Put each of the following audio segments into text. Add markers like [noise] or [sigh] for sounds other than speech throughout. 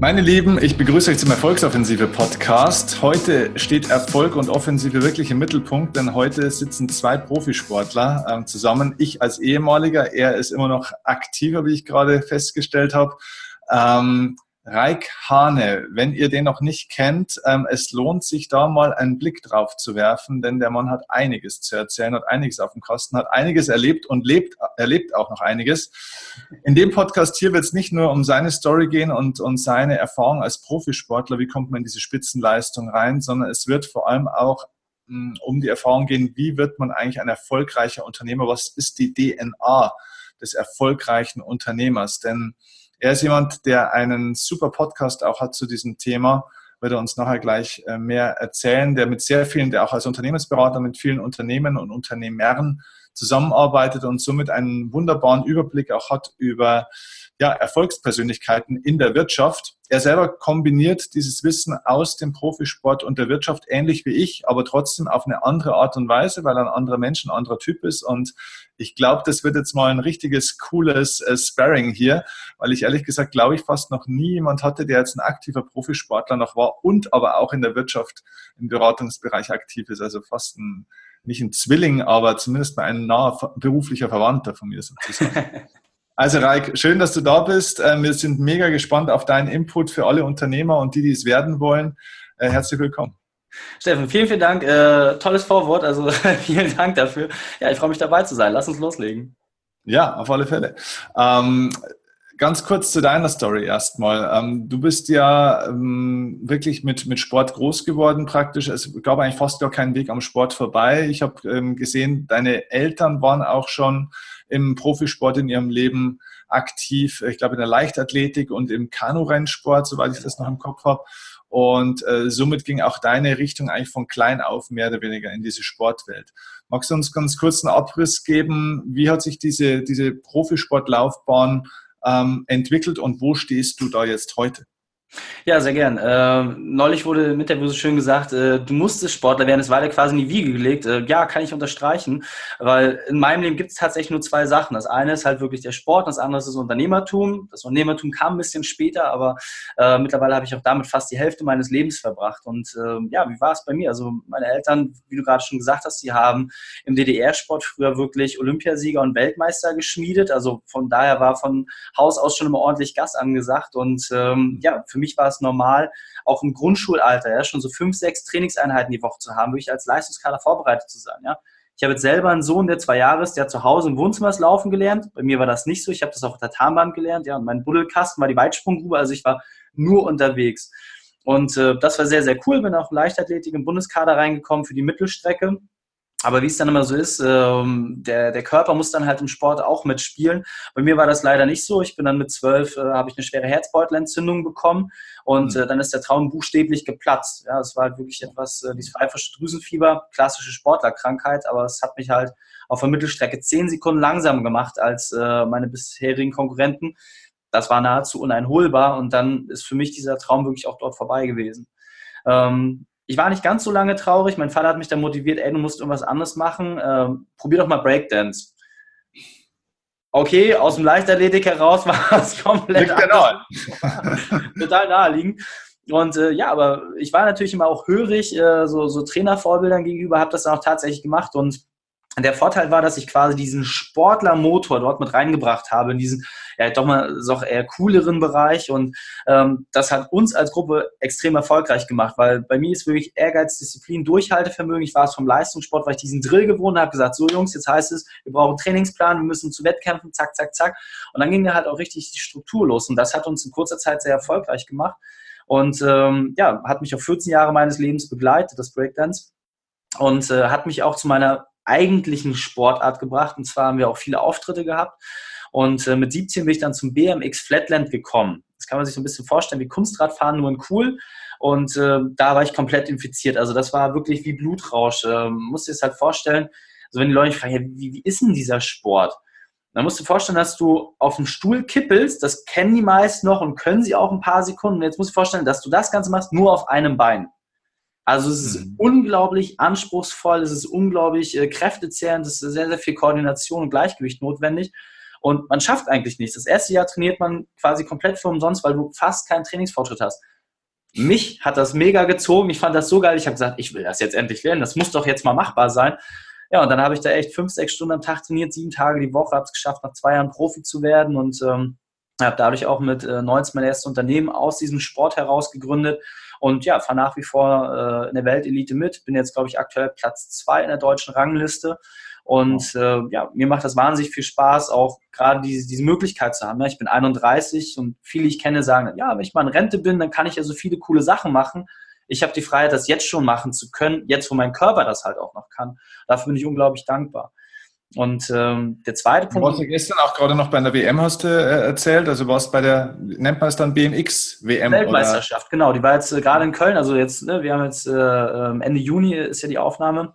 Meine Lieben, ich begrüße euch zum Erfolgsoffensive Podcast. Heute steht Erfolg und Offensive wirklich im Mittelpunkt, denn heute sitzen zwei Profisportler ähm, zusammen. Ich als ehemaliger, er ist immer noch aktiver, wie ich gerade festgestellt habe. Ähm, Raik Hane, wenn ihr den noch nicht kennt, ähm, es lohnt sich da mal einen Blick drauf zu werfen, denn der Mann hat einiges zu erzählen, hat einiges auf dem Kasten, hat einiges erlebt und lebt, erlebt auch noch einiges. In dem Podcast hier wird es nicht nur um seine Story gehen und, und seine Erfahrung als Profisportler, wie kommt man in diese Spitzenleistung rein, sondern es wird vor allem auch mh, hm, um die Erfahrung gehen, wie wird man eigentlich ein erfolgreicher Unternehmer, was ist die DNA des erfolgreichen Unternehmers, denn er ist jemand, der einen super Podcast auch hat zu diesem Thema. Wird er uns nachher gleich äh, mehr erzählen, der mit sehr vielen, der auch als Unternehmensberater mit vielen Unternehmen und Unternehmern zusammenarbeitet und somit einen wunderbaren Überblick auch hat über ja, Erfolgspersönlichkeiten in der Wirtschaft. Er selber kombiniert dieses Wissen aus dem Profisport und der Wirtschaft ähnlich wie ich, aber trotzdem auf eine andere Art und Weise, weil er ein anderer Mensch, ein anderer Typ ist. Und ich glaube, das wird jetzt mal ein richtiges, cooles äh, Sparring hier, weil ich ehrlich gesagt glaube ich fast noch nie jemand hatte, der jetzt ein aktiver Profisportler noch war und aber auch in der Wirtschaft im Beratungsbereich aktiv ist. Also fast ein nicht ein Zwilling, aber zumindest mal ein naher beruflicher Verwandter von mir sozusagen. [laughs] Also Raik, schön, dass du da bist. Ähm, wir sind mega gespannt auf deinen Input für alle Unternehmer und die, die es werden wollen. Äh, herzlich willkommen. Steffen, vielen, vielen Dank. Äh, tolles Vorwort, also [laughs] vielen Dank dafür. Ja, ich freue mich dabei zu sein. Lass uns loslegen. Ja, auf alle Fälle. Ähm, Ganz kurz zu deiner Story erstmal. Ähm, du bist ja ähm, wirklich mit, mit Sport groß geworden praktisch. Es gab eigentlich fast gar keinen Weg am Sport vorbei. Ich habe ähm, gesehen, deine Eltern waren auch schon im Profisport in ihrem Leben aktiv. Ich glaube in der Leichtathletik und im Kanurennsport, soweit ich das noch im Kopf habe. Und äh, somit ging auch deine Richtung eigentlich von klein auf mehr oder weniger in diese Sportwelt. Magst du uns ganz kurz einen Abriss geben? Wie hat sich diese, diese Profisportlaufbahn ähm, entwickelt und wo stehst du da jetzt heute? Ja, sehr gern. Äh, neulich wurde im Interview so schön gesagt, äh, du musstest Sportler werden, es war dir quasi in die Wiege gelegt. Äh, ja, kann ich unterstreichen, weil in meinem Leben gibt es tatsächlich nur zwei Sachen. Das eine ist halt wirklich der Sport, das andere ist das Unternehmertum. Das Unternehmertum kam ein bisschen später, aber äh, mittlerweile habe ich auch damit fast die Hälfte meines Lebens verbracht. Und ähm, ja, wie war es bei mir? Also meine Eltern, wie du gerade schon gesagt hast, die haben im DDR-Sport früher wirklich Olympiasieger und Weltmeister geschmiedet. Also von daher war von Haus aus schon immer ordentlich Gas angesagt. Und ähm, ja, für mich war es normal, auch im Grundschulalter, ja, schon so fünf, sechs Trainingseinheiten die Woche zu haben, wirklich als Leistungskader vorbereitet zu sein, ja. Ich habe jetzt selber einen Sohn, der zwei Jahre ist, der hat zu Hause im Wohnzimmer das Laufen gelernt. Bei mir war das nicht so. Ich habe das auf der Tarnbahn gelernt, ja. Und mein Buddelkasten war die Weitsprunggrube, also ich war nur unterwegs. Und äh, das war sehr, sehr cool. Bin auch Leichtathletik im Bundeskader reingekommen für die Mittelstrecke. Aber wie es dann immer so ist, ähm, der, der Körper muss dann halt im Sport auch mitspielen. Bei mir war das leider nicht so. Ich bin dann mit zwölf, äh, habe ich eine schwere Herzbeutelentzündung bekommen und mhm. äh, dann ist der Traum buchstäblich geplatzt. Ja, es war halt wirklich etwas, äh, dieses pfeifische Drüsenfieber, klassische Sportlerkrankheit, aber es hat mich halt auf der Mittelstrecke zehn Sekunden langsamer gemacht als äh, meine bisherigen Konkurrenten. Das war nahezu uneinholbar und dann ist für mich dieser Traum wirklich auch dort vorbei gewesen. Ähm, ich war nicht ganz so lange traurig. Mein Vater hat mich dann motiviert, ey, du musst irgendwas anderes machen. Ähm, probier doch mal Breakdance. Okay, aus dem Leichtathletik heraus [laughs] war es komplett anders. [laughs] total naheliegend. Und äh, ja, aber ich war natürlich immer auch hörig, äh, so, so Trainervorbildern gegenüber, habe das dann auch tatsächlich gemacht und der Vorteil war, dass ich quasi diesen Sportlermotor dort mit reingebracht habe, in diesen, ja, doch mal so eher cooleren Bereich. Und ähm, das hat uns als Gruppe extrem erfolgreich gemacht, weil bei mir ist wirklich Ehrgeiz, Disziplin, Durchhaltevermögen. Ich war es vom Leistungssport, weil ich diesen Drill gewohnt habe, gesagt, so Jungs, jetzt heißt es, wir brauchen einen Trainingsplan, wir müssen zu Wettkämpfen, zack, zack, zack. Und dann ging ja halt auch richtig die Struktur los. Und das hat uns in kurzer Zeit sehr erfolgreich gemacht. Und ähm, ja, hat mich auf 14 Jahre meines Lebens begleitet, das Breakdance. Und äh, hat mich auch zu meiner eigentlichen Sportart gebracht. Und zwar haben wir auch viele Auftritte gehabt. Und äh, mit 17 bin ich dann zum BMX Flatland gekommen. Das kann man sich so ein bisschen vorstellen wie Kunstradfahren, nur in cool. Und äh, da war ich komplett infiziert. Also das war wirklich wie Blutrausch. Ähm, musst dir das halt vorstellen. Also wenn die Leute fragen, ja, wie, wie ist denn dieser Sport? Dann musst du dir vorstellen, dass du auf dem Stuhl kippelst. Das kennen die meisten noch und können sie auch ein paar Sekunden. Und jetzt musst du dir vorstellen, dass du das Ganze machst nur auf einem Bein. Also es ist mhm. unglaublich anspruchsvoll, es ist unglaublich äh, kräftezehrend, es ist sehr, sehr viel Koordination und Gleichgewicht notwendig. und man schafft eigentlich nichts. Das erste Jahr trainiert man quasi komplett für umsonst, weil du fast keinen Trainingsfortschritt hast. Mich hat das mega gezogen. Ich fand das so geil. Ich habe gesagt, ich will das jetzt endlich lernen. Das muss doch jetzt mal machbar sein. Ja, und dann habe ich da echt fünf, sechs Stunden am Tag trainiert, sieben Tage die Woche, habe es geschafft, nach zwei Jahren Profi zu werden und ähm, habe dadurch auch mit äh, 19 mein erstes Unternehmen aus diesem Sport heraus gegründet und ja, fahre nach wie vor äh, in der Weltelite mit. Bin jetzt, glaube ich, aktuell Platz zwei in der deutschen Rangliste. Und äh, ja, mir macht das wahnsinnig viel Spaß, auch gerade diese, diese Möglichkeit zu haben. Ne? Ich bin 31 und viele ich kenne sagen, ja, wenn ich mal in Rente bin, dann kann ich ja so viele coole Sachen machen. Ich habe die Freiheit, das jetzt schon machen zu können, jetzt wo mein Körper das halt auch noch kann. Dafür bin ich unglaublich dankbar. Und ähm, der zweite Punkt. Du warst ja gestern auch gerade noch bei einer WM, hast du äh, erzählt. Also warst bei der, nennt man es dann BMX-WM? Weltmeisterschaft, oder? genau. Die war jetzt äh, gerade in Köln. Also jetzt, ne, wir haben jetzt äh, ähm, Ende Juni ist ja die Aufnahme.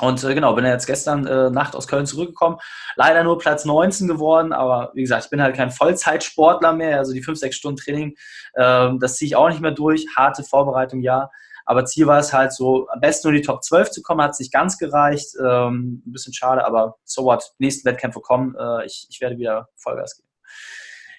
Und äh, genau, bin ja jetzt gestern äh, Nacht aus Köln zurückgekommen. Leider nur Platz 19 geworden, aber wie gesagt, ich bin halt kein Vollzeitsportler mehr. Also die 5, 6 Stunden Training, äh, das ziehe ich auch nicht mehr durch. Harte Vorbereitung, ja. Aber Ziel war es halt so, am besten nur in die Top 12 zu kommen, hat es nicht ganz gereicht. Ähm, ein bisschen schade, aber so what, nächsten Wettkämpfe kommen. Äh, ich, ich werde wieder Vollgas geben.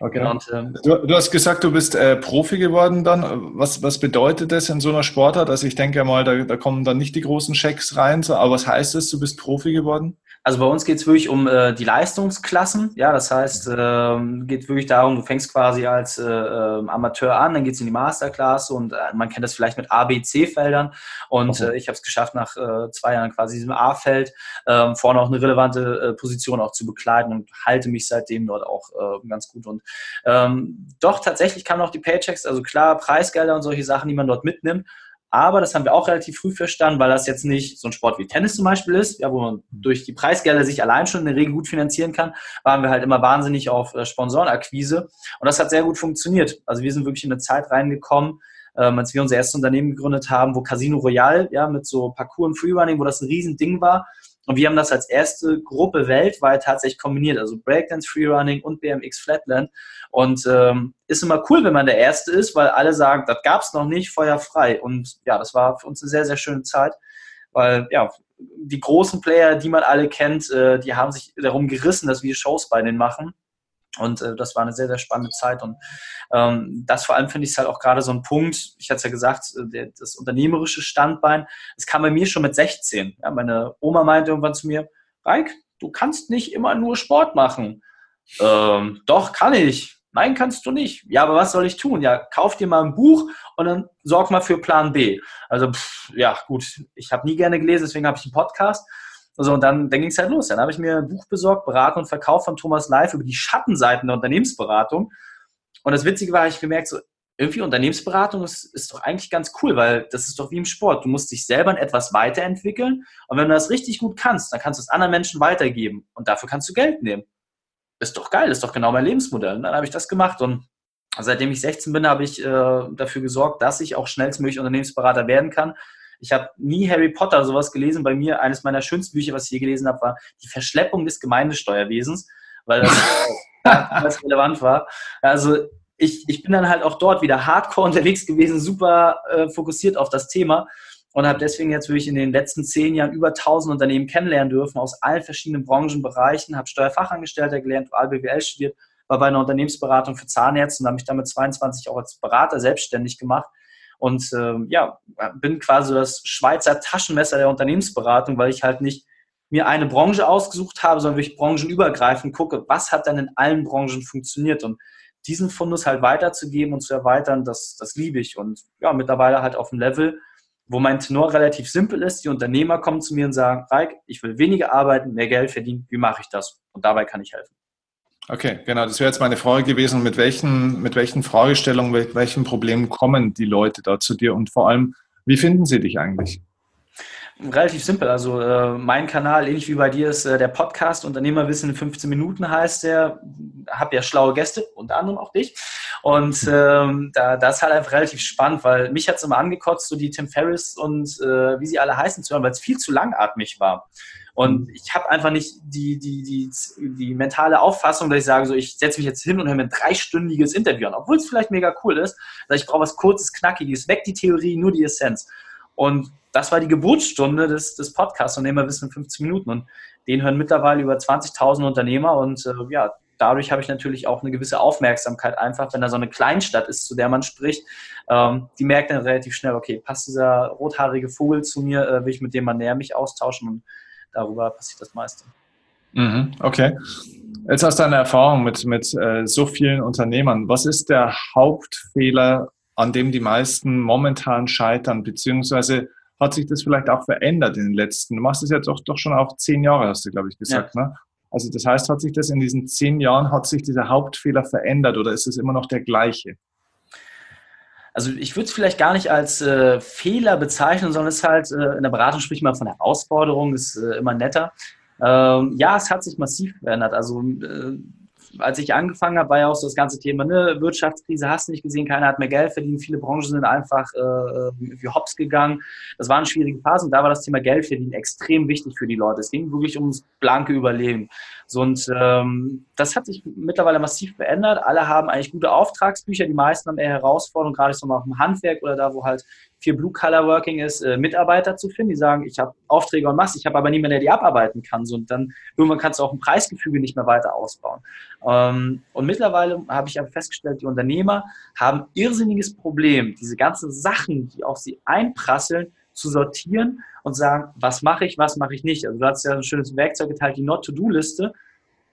Okay. Und, ähm, du, du, hast gesagt, du bist äh, Profi geworden dann. Was, was bedeutet das in so einer Sportart? Also ich denke mal, da, da kommen dann nicht die großen Schecks rein, so, aber was heißt es, du bist Profi geworden? Also bei uns geht es wirklich um äh, die Leistungsklassen. Ja, das heißt, ähm, geht wirklich darum, du fängst quasi als äh, ähm, Amateur an, dann geht es in die Masterklasse und äh, man kennt das vielleicht mit A, B, C-Feldern. Und okay. Äh, ich habe es geschafft, nach äh, zwei Jahren quasi diesem A-Feld ähm, vorne auch eine relevante äh, Position auch zu bekleiden und halte mich seitdem dort auch ganz gut. Und ähm, doch tatsächlich kamen auch die Paychecks, also klar, Preisgelder und solche Sachen, die man dort mitnimmt. Aber das haben wir auch relativ früh verstanden, weil das jetzt nicht so ein Sport wie Tennis zum Beispiel ist, ja, wo man durch die Preisgelder sich allein schon in der Regel gut finanzieren kann, waren wir halt immer wahnsinnig auf äh, Sponsorenakquise. Und das hat sehr gut funktioniert. Also wir sind wirklich in eine Zeit reingekommen, ähm, als wir unser erstes Unternehmen gegründet haben, wo Casino Royale, ja, mit so Parcours und Freerunning, wo das ein Riesending war. Und wir haben das als erste Gruppe weltweit tatsächlich kombiniert, also Breakdance, Freerunning und BMX Flatland. Und ähm, ist immer cool, wenn man der Erste ist, weil alle sagen, das gab es noch nicht, Feuer frei. Und ja, das war für uns eine sehr, sehr schöne Zeit, weil ja, die großen Player, die man alle kennt, äh, die haben sich darum gerissen, dass wir Shows bei denen machen. Und äh, das war eine sehr, sehr spannende Zeit. Und ähm, das vor allem finde ich halt auch gerade so ein Punkt, ich hatte es ja gesagt, äh, der, das unternehmerische Standbein, das kam bei mir schon mit 16. Ja, meine Oma meinte irgendwann zu mir, Reik, du kannst nicht immer nur Sport machen. Ähm, doch, kann ich. Nein, kannst du nicht. Ja, aber was soll ich tun? Ja, kauf dir mal ein Buch und dann sorg mal für Plan B. Also, pff, ja, gut, ich habe nie gerne gelesen, deswegen habe ich einen Podcast. Also, und dann, dann ging es halt los. Dann habe ich mir ein Buch besorgt, Beratung und Verkauf von Thomas Live über die Schattenseiten der Unternehmensberatung. Und das Witzige war, ich gemerkt, so, irgendwie Unternehmensberatung ist, ist doch eigentlich ganz cool, weil das ist doch wie im Sport. Du musst dich selber in etwas weiterentwickeln. Und wenn du das richtig gut kannst, dann kannst du es anderen Menschen weitergeben. Und dafür kannst du Geld nehmen. Ist doch geil, ist doch genau mein Lebensmodell. Und dann habe ich das gemacht. Und seitdem ich 16 bin, habe ich äh, dafür gesorgt, dass ich auch schnellstmöglich Unternehmensberater werden kann. Ich habe nie Harry Potter sowas gelesen. Bei mir, eines meiner schönsten Bücher, was ich je gelesen habe, war Die Verschleppung des Gemeindesteuerwesens, weil das, [laughs] das relevant war. Also ich, ich bin dann halt auch dort wieder hardcore [laughs] unterwegs gewesen, super äh, fokussiert auf das Thema und habe deswegen jetzt wirklich in den letzten zehn Jahren über 1000 Unternehmen kennenlernen dürfen aus allen verschiedenen Branchenbereichen, habe Steuerfachangestellter gelernt, dual BWL studiert, war bei einer Unternehmensberatung für Zahnärzte und habe mich damit 22 auch als Berater selbstständig gemacht und ähm, ja, bin quasi das Schweizer Taschenmesser der Unternehmensberatung, weil ich halt nicht mir eine Branche ausgesucht habe, sondern wirklich branchenübergreifend gucke, was hat denn in allen Branchen funktioniert und diesen Fundus halt weiterzugeben und zu erweitern, das, das liebe ich. Und ja, mittlerweile halt auf dem Level, wo mein Tenor relativ simpel ist. Die Unternehmer kommen zu mir und sagen, Reik, ich will weniger arbeiten, mehr Geld verdienen. Wie mache ich das? Und dabei kann ich helfen. Okay, genau. Das wäre jetzt meine Frage gewesen. Mit welchen, mit welchen Fragestellungen, mit welchen Problemen kommen die Leute da zu dir und vor allem, wie finden sie dich eigentlich? Relativ simpel. Also äh, mein Kanal, ähnlich wie bei dir, ist äh, der Podcast Unternehmerwissen in 15 Minuten heißt der. Hab ja schlaue Gäste, unter anderem auch dich. Und ähm, da, das ist halt einfach relativ spannend, weil mich hat es immer angekotzt, so die Tim Ferriss und äh, wie sie alle heißen zu hören, weil es viel zu langatmig war. Und mhm. ich habe einfach nicht die, die, die, die mentale Auffassung, dass ich sage, so ich setze mich jetzt hin und höre mir ein dreistündiges Interview an, obwohl es vielleicht mega cool ist. Dass ich brauche was kurzes, knackiges, weg die Theorie, nur die Essenz. Und das war die Geburtsstunde des, des Podcasts, wir wissen 15 Minuten. Und den hören mittlerweile über 20.000 Unternehmer und äh, ja, dadurch habe ich natürlich auch eine gewisse Aufmerksamkeit einfach, wenn da so eine Kleinstadt ist, zu der man spricht. Ähm, die merkt dann relativ schnell, okay, passt dieser rothaarige Vogel zu mir, äh, will ich mit dem mal näher mich austauschen und darüber passiert das meiste. Mhm, okay. Jetzt hast du eine Erfahrung mit, mit äh, so vielen Unternehmern. Was ist der Hauptfehler, an dem die meisten momentan scheitern, beziehungsweise hat sich das vielleicht auch verändert in den letzten, du machst es jetzt doch, doch schon auch zehn Jahre, hast du, glaube ich, gesagt. Ja. Ne? Also das heißt, hat sich das in diesen zehn Jahren, hat sich dieser Hauptfehler verändert oder ist es immer noch der gleiche? Also ich würde es vielleicht gar nicht als äh, Fehler bezeichnen, sondern es ist halt, äh, in der Beratung spricht man von Herausforderung, ist äh, immer netter. Ähm, ja, es hat sich massiv verändert. Also äh, als ich angefangen habe, war ja auch so das ganze Thema, ne, Wirtschaftskrise hast du nicht gesehen, keiner hat mehr Geld verdient, viele Branchen sind einfach äh, wie hops gegangen. Das war eine schwierige Phase und da war das Thema Geld verdienen extrem wichtig für die Leute. Es ging wirklich ums blanke Überleben. Und ähm, das hat sich mittlerweile massiv verändert. Alle haben eigentlich gute Auftragsbücher, die meisten haben eher Herausforderungen, gerade so mal im Handwerk oder da, wo halt viel Blue-Color-Working ist, äh, Mitarbeiter zu finden, die sagen, ich habe Aufträge und Masse, ich habe aber niemanden, der die abarbeiten kann. So, und dann irgendwann kannst du auch ein Preisgefüge nicht mehr weiter ausbauen. Ähm, und mittlerweile habe ich festgestellt, die Unternehmer haben irrsinniges Problem, diese ganzen Sachen, die auf sie einprasseln, zu sortieren und sagen, was mache ich, was mache ich nicht. Also du hast ja ein schönes Werkzeug geteilt, die Not-to-Do-Liste.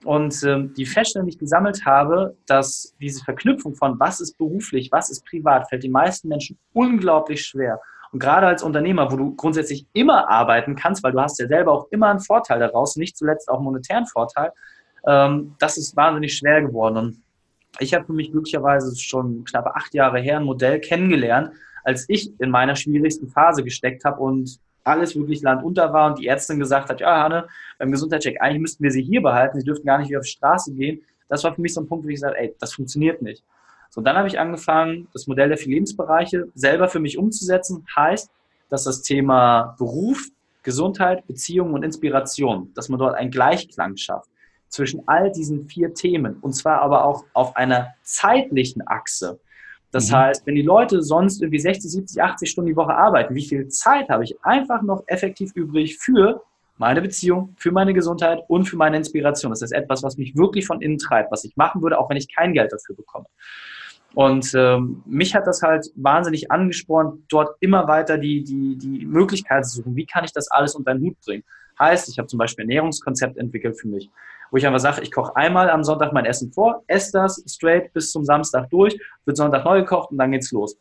Und ähm, die Feststellung, die ich gesammelt habe, dass diese Verknüpfung von was ist beruflich, was ist privat, fällt den meisten Menschen unglaublich schwer. Und gerade als Unternehmer, wo du grundsätzlich immer arbeiten kannst, weil du hast ja selber auch immer einen Vorteil daraus, nicht zuletzt auch einen monetären Vorteil, ähm, das ist wahnsinnig schwer geworden. Und ich habe für mich glücklicherweise schon knapp acht Jahre her ein Modell kennengelernt, als ich in meiner schwierigsten Phase gesteckt habe und alles wirklich landunter war und die Ärztin gesagt hat, ja, Hanne, beim Gesundheitscheck, eigentlich müssten wir sie hier behalten, sie dürften gar nicht wieder auf die Straße gehen. Das war für mich so ein Punkt, wo ich gesagt ey, das funktioniert nicht. So, dann habe ich angefangen, das Modell der vier Lebensbereiche selber für mich umzusetzen. Heißt, dass das Thema Beruf, Gesundheit, Beziehung und Inspiration, dass man dort einen Gleichklang schafft zwischen all diesen vier Themen und zwar aber auch auf einer zeitlichen Achse. Das mhm. heißt, wenn die Leute sonst irgendwie 60, 70, 80 Stunden die Woche arbeiten, wie viel Zeit habe ich einfach noch effektiv übrig für meine Beziehung, für meine Gesundheit und für meine Inspiration? Das ist etwas, was mich wirklich von innen treibt, was ich machen würde, auch wenn ich kein Geld dafür bekomme. Und ähm, mich hat das halt wahnsinnig angespornt, dort immer weiter die, die, die Möglichkeit zu suchen, wie kann ich das alles unter den Hut bringen. Heißt, ich habe zum Beispiel ein Ernährungskonzept entwickelt für mich wo ich einfach sage, ich koche einmal am Sonntag mein Essen vor, esse das straight bis zum Samstag durch, wird Sonntag neu gekocht und dann geht's los.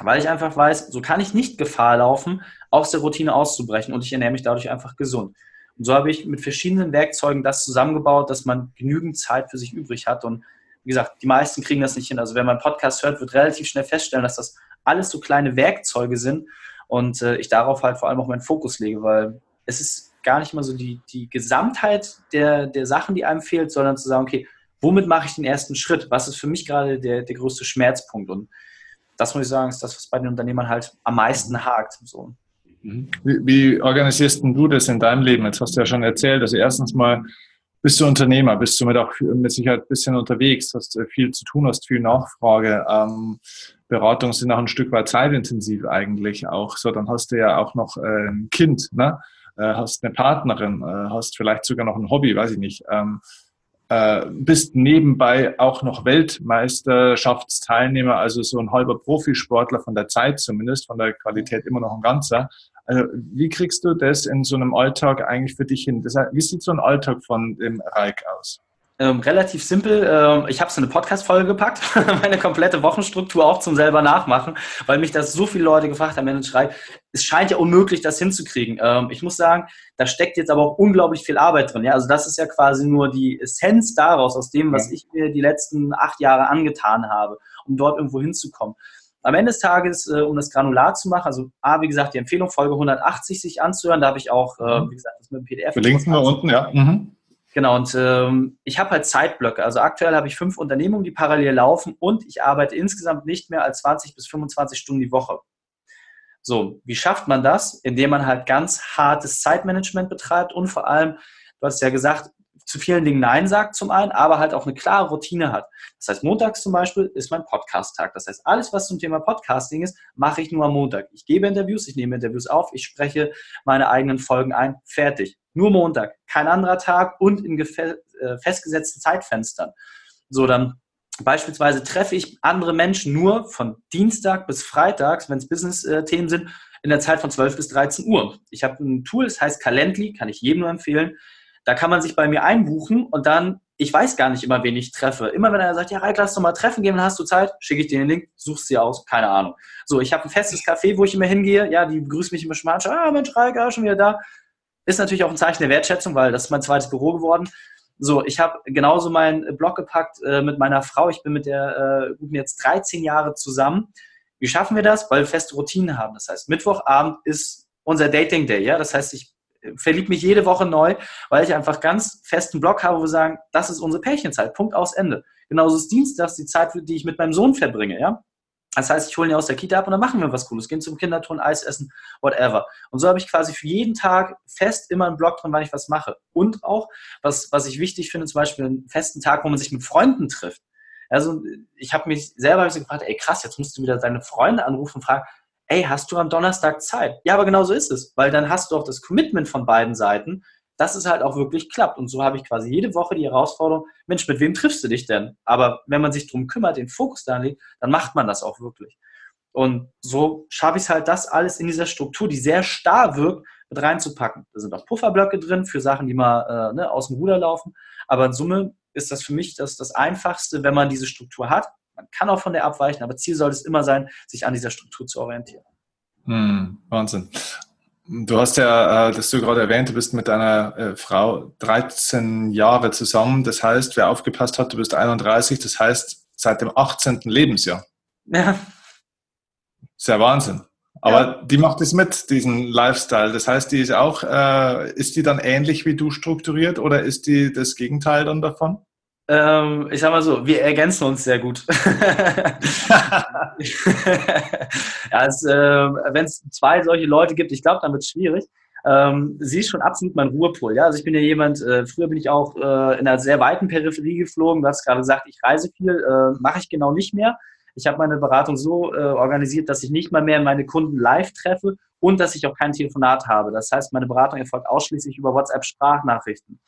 Weil ich einfach weiß, so kann ich nicht Gefahr laufen, aus der Routine auszubrechen und ich ernähre mich dadurch einfach gesund. Und so habe ich mit verschiedenen Werkzeugen das zusammengebaut, dass man genügend Zeit für sich übrig hat. Und wie gesagt, die meisten kriegen das nicht hin. Also wer meinen Podcast hört, wird relativ schnell feststellen, dass das alles so kleine Werkzeuge sind und äh, ich darauf halt vor allem auch meinen Fokus lege, weil es ist gar nicht mal so die, die Gesamtheit der, der Sachen, die einem fehlt, sondern zu sagen, okay, womit mache ich den ersten Schritt? Was ist für mich gerade der, der größte Schmerzpunkt? Und das muss ich sagen, ist das, was bei den Unternehmern halt am meisten hakt. So. Mhm. Wie, wie organisierst du das in deinem Leben? Jetzt hast du ja schon erzählt, also erstens mal bist du Unternehmer, bist du mit auch mit Sicherheit ein bisschen unterwegs, hast äh, viel zu tun, hast viel Nachfrage. Ähm, Beratungen sind auch ein Stück weit zeitintensiv eigentlich auch. So, dann hast du ja auch noch äh, ein Kind, ne? Äh, hast eine Partnerin, äh, hast vielleicht sogar noch ein Hobby, weiß ich nicht. Ähm, äh, bist nebenbei auch noch Weltmeisterschaftsteilnehmer, also so ein halber Profisportler von der Zeit zumindest, von der Qualität immer noch ein ganzer. Also wie kriegst du das in so einem Alltag eigentlich für dich hin? Wie sieht so ein Alltag von dem Reik aus? Ähm, relativ simpel. Ähm, ich habe es in eine Podcast-Folge gepackt, [laughs] meine komplette Wochenstruktur auch zum selber nachmachen, weil mich das so viele Leute gefragt haben, Mensch, es scheint ja unmöglich, das hinzukriegen. Ähm, ich muss sagen, da steckt jetzt aber auch unglaublich viel Arbeit drin. Ja? Also das ist ja quasi nur die Essenz daraus, aus dem, was ich mir die letzten acht Jahre angetan habe, um dort irgendwo hinzukommen. Am Ende des Tages, äh, um das granular zu machen, also A, wie gesagt, die Empfehlung, Folge 180 sich anzuhören, da habe ich auch, äh, mhm. wie gesagt, das mit dem PDF. Verlinken wir unten, ja. Mhm. Genau, und ähm, ich habe halt Zeitblöcke. Also aktuell habe ich fünf Unternehmungen, die parallel laufen und ich arbeite insgesamt nicht mehr als 20 bis 25 Stunden die Woche. So, wie schafft man das? Indem man halt ganz hartes Zeitmanagement betreibt und vor allem, du hast ja gesagt, zu vielen Dingen Nein sagt zum einen, aber halt auch eine klare Routine hat. Das heißt, montags zum Beispiel ist mein Podcast-Tag. Das heißt, alles, was zum Thema Podcasting ist, mache ich nur am Montag. Ich gebe Interviews, ich nehme Interviews auf, ich spreche meine eigenen Folgen ein, fertig. Nur Montag, kein anderer Tag und in äh, festgesetzten Zeitfenstern. So, dann beispielsweise treffe ich andere Menschen nur von Dienstag bis Freitags, wenn es Business-Themen sind, in der Zeit von 12 bis 13 Uhr. Ich habe ein Tool, das heißt Calendly, kann ich jedem nur empfehlen. Da kann man sich bei mir einbuchen und dann, ich weiß gar nicht immer, wen ich treffe. Immer wenn er sagt, ja, Reik, lass doch mal treffen gehen, dann hast du Zeit, schicke ich dir den Link, suchst sie aus, keine Ahnung. So, ich habe ein festes Café, wo ich immer hingehe, ja, die begrüßen mich immer schon mal, ah, Mensch, Reik, ah, schon wieder da. Ist natürlich auch ein Zeichen der Wertschätzung, weil das ist mein zweites Büro geworden. So, ich habe genauso meinen Blog gepackt äh, mit meiner Frau. Ich bin mit der äh, guten jetzt 13 Jahre zusammen. Wie schaffen wir das? Weil wir feste Routinen haben. Das heißt, Mittwochabend ist unser Dating Day. Ja, das heißt, ich verliebe mich jede Woche neu, weil ich einfach ganz festen Blog habe, wo wir sagen, das ist unsere Pärchenzeit, Punkt aus Ende. Genauso ist Dienstags die Zeit, die ich mit meinem Sohn verbringe, ja. Das heißt, ich hole ihn aus der Kita ab und dann machen wir was Cooles, gehen zum Kinderturnen, Eis essen, whatever. Und so habe ich quasi für jeden Tag fest immer einen Blog drin, wann ich was mache. Und auch, was, was ich wichtig finde, zum Beispiel einen festen Tag, wo man sich mit Freunden trifft. Also ich habe mich selber gefragt, ey krass, jetzt musst du wieder deine Freunde anrufen und fragen, ey, hast du am Donnerstag Zeit? Ja, aber genau so ist es, weil dann hast du auch das Commitment von beiden Seiten, dass es halt auch wirklich klappt. Und so habe ich quasi jede Woche die Herausforderung, Mensch, mit wem triffst du dich denn? Aber wenn man sich darum kümmert, den Fokus da legt, dann macht man das auch wirklich. Und so schaffe ich es halt, das alles in dieser Struktur, die sehr starr wirkt, mit reinzupacken. Da sind auch Pufferblöcke drin für Sachen, die mal äh, ne, aus dem Ruder laufen. Aber in Summe ist das für mich das, das Einfachste, wenn man diese Struktur hat. Man kann auch von der abweichen, aber Ziel sollte es immer sein, sich an dieser Struktur zu orientieren. Hm, Wahnsinn. Du hast ja, äh, das du gerade erwähnt, du bist mit deiner äh, Frau 13 Jahre zusammen. Das heißt, wer aufgepasst hat, du bist 31, das heißt seit dem 18. Lebensjahr. Ja. Sehr Wahnsinn. Aber ja. die macht es mit, diesen Lifestyle. Das heißt, die ist auch, äh, ist die dann ähnlich wie du strukturiert oder ist die das Gegenteil dann davon? Ähm, ich sag mal so, wir ergänzen uns sehr gut. [laughs] ja, äh, Wenn es zwei solche Leute gibt, ich glaube, dann wird es schwierig. Ähm, sie ist schon absolut mein Ruhepol. Ja? Also ich bin ja jemand, äh, früher bin ich auch äh, in einer sehr weiten Peripherie geflogen. Du hast gerade gesagt, ich reise viel, äh, mache ich genau nicht mehr. Ich habe meine Beratung so äh, organisiert, dass ich nicht mal mehr meine Kunden live treffe und dass ich auch kein Telefonat habe. Das heißt, meine Beratung erfolgt ausschließlich über WhatsApp-Sprachnachrichten.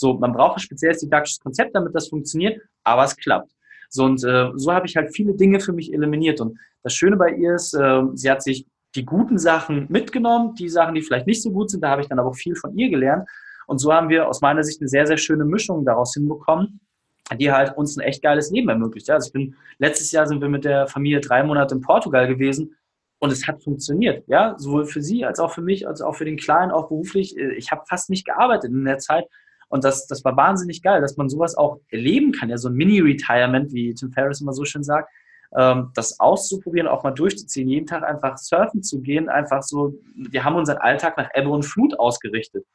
So, man braucht ein spezielles didaktisches Konzept, damit das funktioniert, aber es klappt. So, und äh, so habe ich halt viele Dinge für mich eliminiert. Und das Schöne bei ihr ist, äh, sie hat sich die guten Sachen mitgenommen, die Sachen, die vielleicht nicht so gut sind, da habe ich dann aber auch viel von ihr gelernt. Und so haben wir aus meiner Sicht eine sehr, sehr schöne Mischung daraus hinbekommen, die halt uns ein echt geiles Leben ermöglicht. Also ich bin, letztes Jahr sind wir mit der Familie drei Monate in Portugal gewesen und es hat funktioniert. Ja, sowohl für sie als auch für mich, als auch für den Kleinen, auch beruflich. Ich habe fast nicht gearbeitet in der Zeit, und das, das war wahnsinnig geil, dass man sowas auch erleben kann, ja, so ein Mini-Retirement, wie Tim Ferriss immer so schön sagt, ähm, das auszuprobieren, auch mal durchzuziehen, jeden Tag einfach surfen zu gehen, einfach so, wir haben unseren Alltag nach Ebbe und Flut ausgerichtet.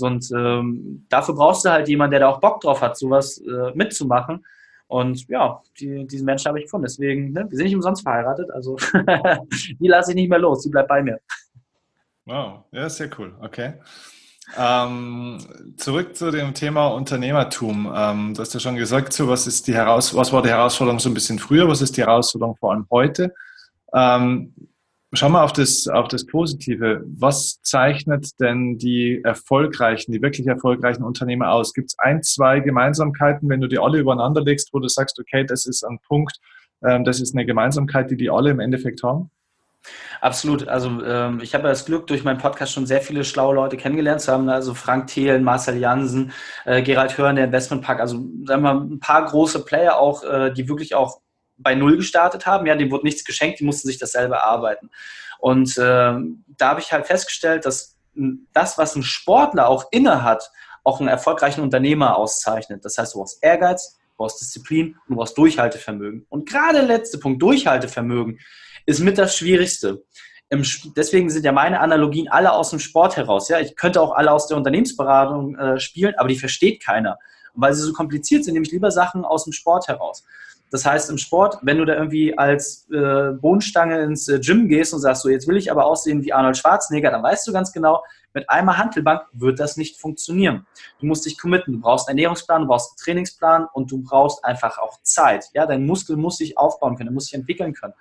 Und ähm, dafür brauchst du halt jemanden, der da auch Bock drauf hat, sowas äh, mitzumachen. Und ja, die, diesen Menschen habe ich gefunden. Deswegen, ne, wir sind nicht umsonst verheiratet, also [laughs] die lasse ich nicht mehr los, die bleibt bei mir. Wow, ja, sehr cool. Okay. Ähm, zurück zu dem Thema Unternehmertum. Ähm, du hast ja schon gesagt, so, was, ist die Heraus was war die Herausforderung so ein bisschen früher, was ist die Herausforderung vor allem heute? Ähm, schauen wir auf das, auf das Positive. Was zeichnet denn die erfolgreichen, die wirklich erfolgreichen Unternehmer aus? Gibt es ein, zwei Gemeinsamkeiten, wenn du die alle übereinander legst, wo du sagst, okay, das ist ein Punkt, ähm, das ist eine Gemeinsamkeit, die die alle im Endeffekt haben? Absolut. Also ähm, ich habe das Glück, durch meinen Podcast schon sehr viele schlaue Leute kennengelernt zu haben. Also Frank Thelen, Marcel Jansen, äh, Gerald Hörn, der Investmentpark. Also sagen wir ein paar große Player auch, äh, die wirklich auch bei Null gestartet haben. Ja, dem wurde nichts geschenkt, die mussten sich das selber erarbeiten. Und äh, da habe ich halt festgestellt, dass das, was ein Sportler auch inne hat, auch einen erfolgreichen Unternehmer auszeichnet. Das heißt, du brauchst Ehrgeiz, du brauchst Disziplin und du brauchst Durchhaltevermögen. Und gerade der letzte Punkt, Durchhaltevermögen, ist mit das Schwierigste. Deswegen sind ja meine Analogien alle aus dem Sport heraus. Ja, ich könnte auch alle aus der Unternehmensberatung äh, spielen, aber die versteht keiner. Und weil sie so kompliziert sind, nehme ich lieber Sachen aus dem Sport heraus. Das heißt, im Sport, wenn du da irgendwie als äh, Bohnenstange ins äh, Gym gehst und sagst, so jetzt will ich aber aussehen wie Arnold Schwarzenegger, dann weißt du ganz genau, mit einmal Handelbank wird das nicht funktionieren. Du musst dich committen, du brauchst einen Ernährungsplan, du brauchst einen Trainingsplan und du brauchst einfach auch Zeit. Ja, dein Muskel muss sich aufbauen können, der muss sich entwickeln können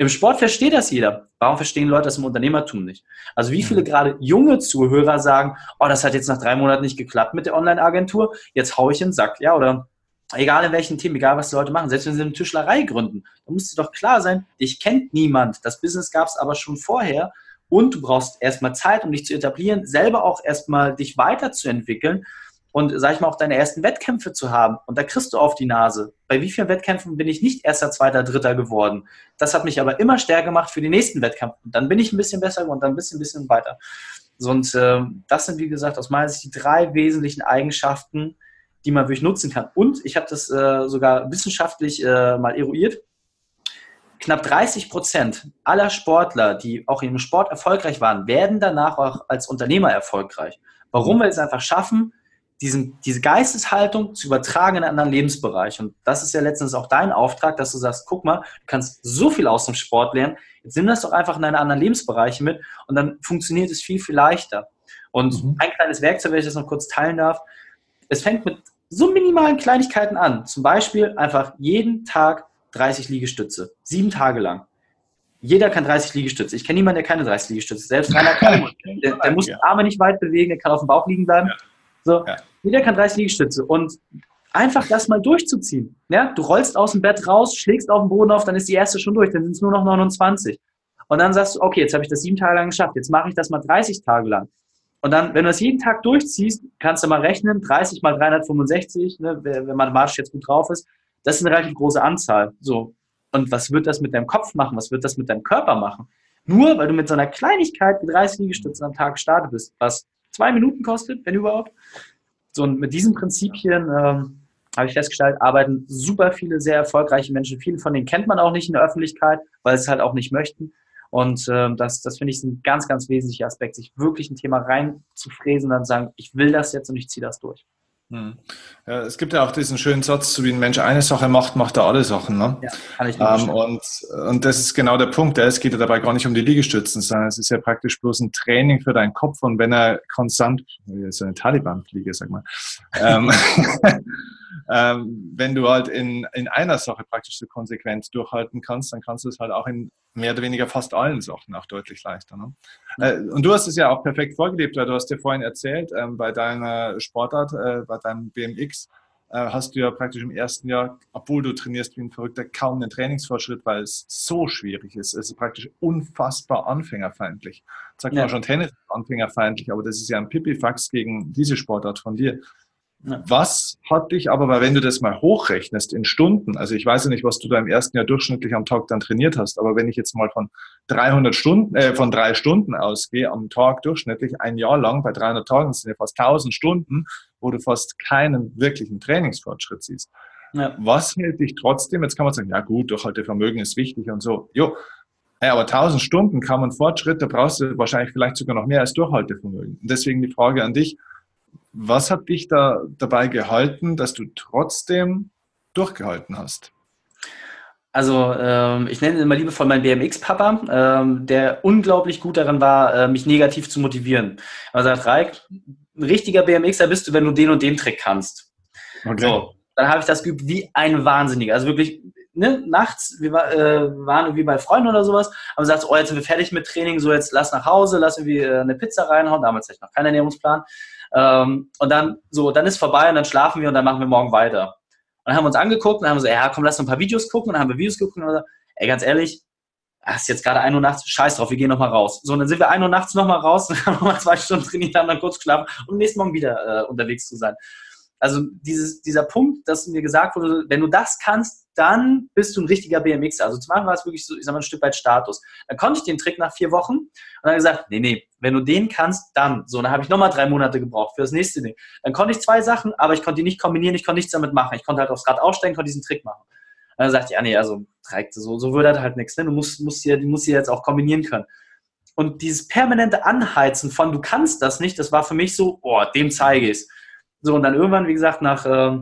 Im Sport versteht das jeder. Warum verstehen Leute das im Unternehmertum nicht? Also wie viele gerade junge Zuhörer sagen, oh, das hat jetzt nach drei Monaten nicht geklappt mit der Online-Agentur, jetzt hau ich in den Sack, ja, oder egal in welchem Team, egal was die Leute machen, selbst wenn sie eine Tischlerei gründen, dann muss es doch klar sein, dich kennt niemand. Das Business gab es aber schon vorher und du brauchst erstmal Zeit, um dich zu etablieren, selber auch erstmal dich weiterzuentwickeln und, sag ich mal, auch deine ersten Wettkämpfe zu haben. Und da kriegst du auf die Nase. Bei wie vielen Wettkämpfen bin ich nicht erster, zweiter, dritter geworden? Das hat mich aber immer stärker gemacht für die nächsten Wettkämpfe. Dann bin ich ein bisschen besser und dann ein bisschen, ein bisschen weiter. Und äh, das sind, wie gesagt, aus meiner Sicht die drei wesentlichen Eigenschaften, die man wirklich nutzen kann. Und ich habe das äh, sogar wissenschaftlich äh, mal eruiert. Knapp 30 Prozent aller Sportler, die auch im Sport erfolgreich waren, werden danach auch als Unternehmer erfolgreich. Warum? Weil sie es einfach schaffen, diesen, diese Geisteshaltung zu übertragen in einen anderen Lebensbereich. Und das ist ja letztens auch dein Auftrag, dass du sagst, guck mal, du kannst so viel aus dem Sport lernen, jetzt nimm das doch einfach in deine anderen Lebensbereiche mit und dann funktioniert es viel, viel leichter. Und mhm. ein kleines Werkzeug, wenn ich das noch kurz teilen darf, es fängt mit so minimalen Kleinigkeiten an. Zum Beispiel einfach jeden Tag 30 Liegestütze, sieben Tage lang. Jeder kann 30 Liegestütze. Ich kenne niemanden, der keine 30 Liegestütze. Selbst [laughs] Rainer kann. Der, der muss die Arme nicht weit bewegen, der kann auf dem Bauch liegen bleiben. Ja. So, ja. Jeder kann 30 Liegestütze. Und einfach das mal durchzuziehen. Ja? Du rollst aus dem Bett raus, schlägst auf den Boden auf, dann ist die erste schon durch, dann sind es nur noch 29. Und dann sagst du, okay, jetzt habe ich das sieben Tage lang geschafft, jetzt mache ich das mal 30 Tage lang. Und dann, wenn du das jeden Tag durchziehst, kannst du mal rechnen, 30 mal 365, ne, wer mathematisch jetzt gut drauf ist, das ist eine relativ große Anzahl. So. Und was wird das mit deinem Kopf machen? Was wird das mit deinem Körper machen? Nur weil du mit so einer Kleinigkeit wie 30 Liegestützen am Tag gestartet bist, was zwei Minuten kostet, wenn überhaupt. So, und mit diesen Prinzipien ähm, habe ich festgestellt, arbeiten super viele sehr erfolgreiche Menschen. Viele von denen kennt man auch nicht in der Öffentlichkeit, weil sie es halt auch nicht möchten. Und ähm, das, das finde ich ein ganz, ganz wesentlicher Aspekt, sich wirklich ein Thema reinzufräsen und dann sagen, ich will das jetzt und ich ziehe das durch. Hm. Ja, es gibt ja auch diesen schönen Satz, so wie ein Mensch eine Sache macht, macht er alle Sachen. Ne? Ja, kann ich ähm, und, und das ist genau der Punkt. Es geht ja dabei gar nicht um die Liegestützen, sondern es ist ja praktisch bloß ein Training für deinen Kopf. Und wenn er konstant, so eine Taliban-Fliege, sag mal, ähm, [laughs] [laughs] ähm, wenn du halt in, in einer Sache praktisch so konsequent durchhalten kannst, dann kannst du es halt auch in mehr oder weniger fast allen Sachen auch deutlich leichter. Ne? Mhm. und du hast es ja auch perfekt vorgelebt, weil du hast dir vorhin erzählt, ähm, bei deiner Sportart, äh, bei deinem BMX, äh, hast du ja praktisch im ersten Jahr, obwohl du trainierst wie ein Verrückter, kaum einen Trainingsfortschritt, weil es so schwierig ist. Es ist praktisch unfassbar anfängerfeindlich. Sagt ja. man schon Tennis anfängerfeindlich, aber das ist ja ein Pipifax gegen diese Sportart von dir. Was hat dich aber, weil wenn du das mal hochrechnest in Stunden, also ich weiß ja nicht, was du da im ersten Jahr durchschnittlich am Tag dann trainiert hast, aber wenn ich jetzt mal von 300 Stunden, äh, von drei Stunden ausgehe am Tag durchschnittlich ein Jahr lang, bei 300 Tagen sind ja fast 1000 Stunden, wo du fast keinen wirklichen Trainingsfortschritt siehst. Ja. Was hält dich trotzdem? Jetzt kann man sagen, ja gut, Durchhaltevermögen ist wichtig und so. Jo, ja, aber 1000 Stunden kann man Fortschritt, da brauchst du wahrscheinlich vielleicht sogar noch mehr als Durchhaltevermögen. Und deswegen die Frage an dich, was hat dich da dabei gehalten, dass du trotzdem durchgehalten hast? Also ähm, ich nenne ihn immer liebevoll meinen BMX-Papa, ähm, der unglaublich gut darin war, äh, mich negativ zu motivieren. Er sagt, Reik, ein richtiger BMXer bist du, wenn du den und den Trick kannst. Okay. So, dann habe ich das geübt wie ein Wahnsinniger. Also wirklich ne, nachts, wir war, äh, waren irgendwie bei Freunden oder sowas, haben gesagt, oh, jetzt sind wir fertig mit Training, so jetzt lass nach Hause, lass irgendwie äh, eine Pizza reinhauen. Damals hatte ich noch keinen Ernährungsplan. Ähm, und dann so, dann ist vorbei und dann schlafen wir und dann machen wir morgen weiter. Und dann haben wir uns angeguckt und haben so, ja, komm, lass noch ein paar Videos gucken. Und dann haben wir Videos geguckt und dann so, ey, ganz ehrlich, es ist jetzt gerade 1 Uhr nachts, scheiß drauf, wir gehen nochmal raus. So, und dann sind wir 1 Uhr nachts nochmal raus, [laughs] dann haben wir mal zwei Stunden trainiert, haben dann kurz geschlafen, um nächsten Morgen wieder äh, unterwegs zu sein. Also dieses, dieser Punkt, dass mir gesagt wurde, wenn du das kannst, dann bist du ein richtiger BMXer. Also zum Anfang war es wirklich so, ich sag mal, ein Stück weit Status. Dann konnte ich den Trick nach vier Wochen und dann gesagt, nee, nee, wenn du den kannst, dann. So, dann habe ich nochmal drei Monate gebraucht für das nächste Ding. Dann konnte ich zwei Sachen, aber ich konnte die nicht kombinieren, ich konnte nichts damit machen. Ich konnte halt aufs Rad aussteigen, konnte diesen Trick machen. Und dann sagt ja, nee, also so, so würde das halt nichts. Ne? Du musst, musst hier, musst hier jetzt auch kombinieren können. Und dieses permanente Anheizen von, du kannst das nicht, das war für mich so, oh, dem zeige ich es. So, und dann irgendwann, wie gesagt, nach äh,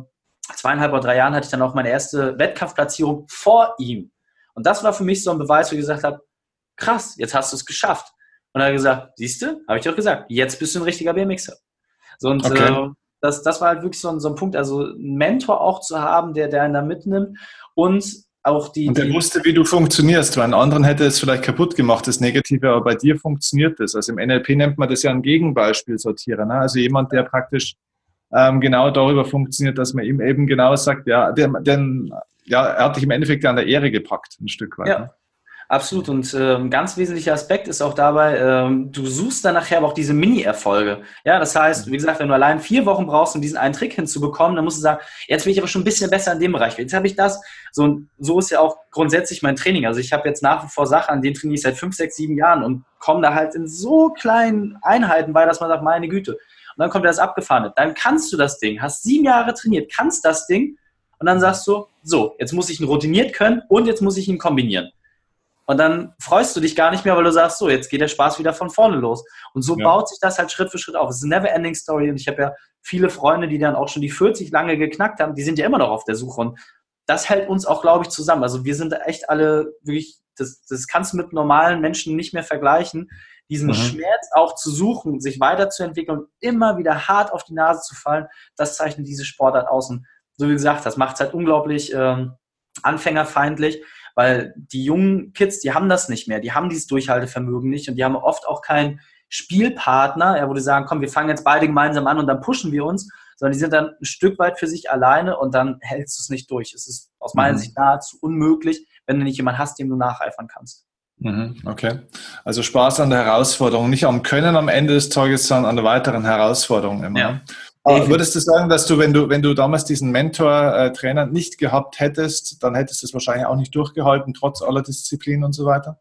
zweieinhalb oder drei Jahren hatte ich dann auch meine erste Wettkampfplatzierung vor ihm. Und das war für mich so ein Beweis, wo ich gesagt habe, krass, jetzt hast du es geschafft. Und er hat gesagt, siehst du, habe ich doch gesagt, jetzt bist du ein richtiger BMXer. So, und okay. äh, das, das war halt wirklich so ein, so ein Punkt, also einen Mentor auch zu haben, der, der einen da mitnimmt und auch die. Und der die, wusste, wie du funktionierst. Bei einem anderen hätte es vielleicht kaputt gemacht, das Negative, aber bei dir funktioniert das. Also im NLP nennt man das ja ein Gegenbeispiel sortieren. Ne? Also jemand, der praktisch ähm, genau darüber funktioniert, dass man ihm eben genau sagt, ja, der, den, ja, er hat dich im Endeffekt an der Ehre gepackt, ein Stück weit. Ja. Ne? Absolut. Und ein ganz wesentlicher Aspekt ist auch dabei, ähm, du suchst dann nachher aber auch diese Mini-Erfolge. Ja, das heißt, wie gesagt, wenn du allein vier Wochen brauchst, um diesen einen Trick hinzubekommen, dann musst du sagen, jetzt bin ich aber schon ein bisschen besser in dem Bereich. Jetzt habe ich das. So, so ist ja auch grundsätzlich mein Training. Also ich habe jetzt nach wie vor Sachen, an denen trainiere ich seit fünf, sechs, sieben Jahren und komme da halt in so kleinen Einheiten bei, dass man sagt, meine Güte. Und dann kommt das Abgefahrene. Dann kannst du das Ding, hast sieben Jahre trainiert, kannst das Ding und dann sagst du, so, jetzt muss ich ihn routiniert können und jetzt muss ich ihn kombinieren. Und dann freust du dich gar nicht mehr, weil du sagst, so, jetzt geht der Spaß wieder von vorne los. Und so ja. baut sich das halt Schritt für Schritt auf. Es ist eine never-ending Story. Und ich habe ja viele Freunde, die dann auch schon die 40 lange geknackt haben, die sind ja immer noch auf der Suche. Und das hält uns auch, glaube ich, zusammen. Also wir sind echt alle wirklich, das, das kannst du mit normalen Menschen nicht mehr vergleichen. Diesen mhm. Schmerz auch zu suchen, sich weiterzuentwickeln und immer wieder hart auf die Nase zu fallen, das zeichnet diese Sportart aus. Und so wie gesagt, das macht es halt unglaublich ähm, anfängerfeindlich weil die jungen Kids, die haben das nicht mehr, die haben dieses Durchhaltevermögen nicht und die haben oft auch keinen Spielpartner, ja, wo die sagen, komm, wir fangen jetzt beide gemeinsam an und dann pushen wir uns, sondern die sind dann ein Stück weit für sich alleine und dann hältst du es nicht durch. Es ist aus meiner mhm. Sicht nahezu unmöglich, wenn du nicht jemanden hast, dem du nacheifern kannst. Mhm, okay. Also Spaß an der Herausforderung, nicht am Können am Ende des Tages, sondern an der weiteren Herausforderung immer. Ja. Aber würdest du sagen, dass du, wenn du, wenn du damals diesen Mentor-Trainer äh, nicht gehabt hättest, dann hättest du es wahrscheinlich auch nicht durchgehalten, trotz aller Disziplin und so weiter?